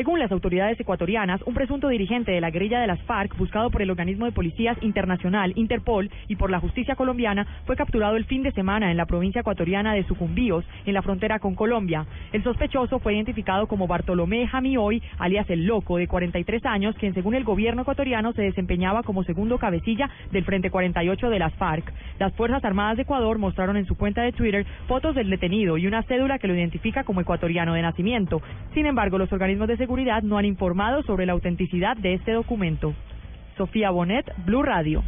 Según las autoridades ecuatorianas, un presunto dirigente de la guerrilla de las FARC, buscado por el organismo de policías internacional Interpol y por la justicia colombiana, fue capturado el fin de semana en la provincia ecuatoriana de Sucumbíos, en la frontera con Colombia. El sospechoso fue identificado como Bartolomé Jamioy, alias El Loco, de 43 años, quien según el gobierno ecuatoriano se desempeñaba como segundo cabecilla del Frente 48 de las FARC. Las Fuerzas Armadas de Ecuador mostraron en su cuenta de Twitter fotos del detenido y una cédula que lo identifica como ecuatoriano de nacimiento. Sin embargo, los organismos de no han informado sobre la autenticidad de este documento. Sofía Bonet, Blue Radio.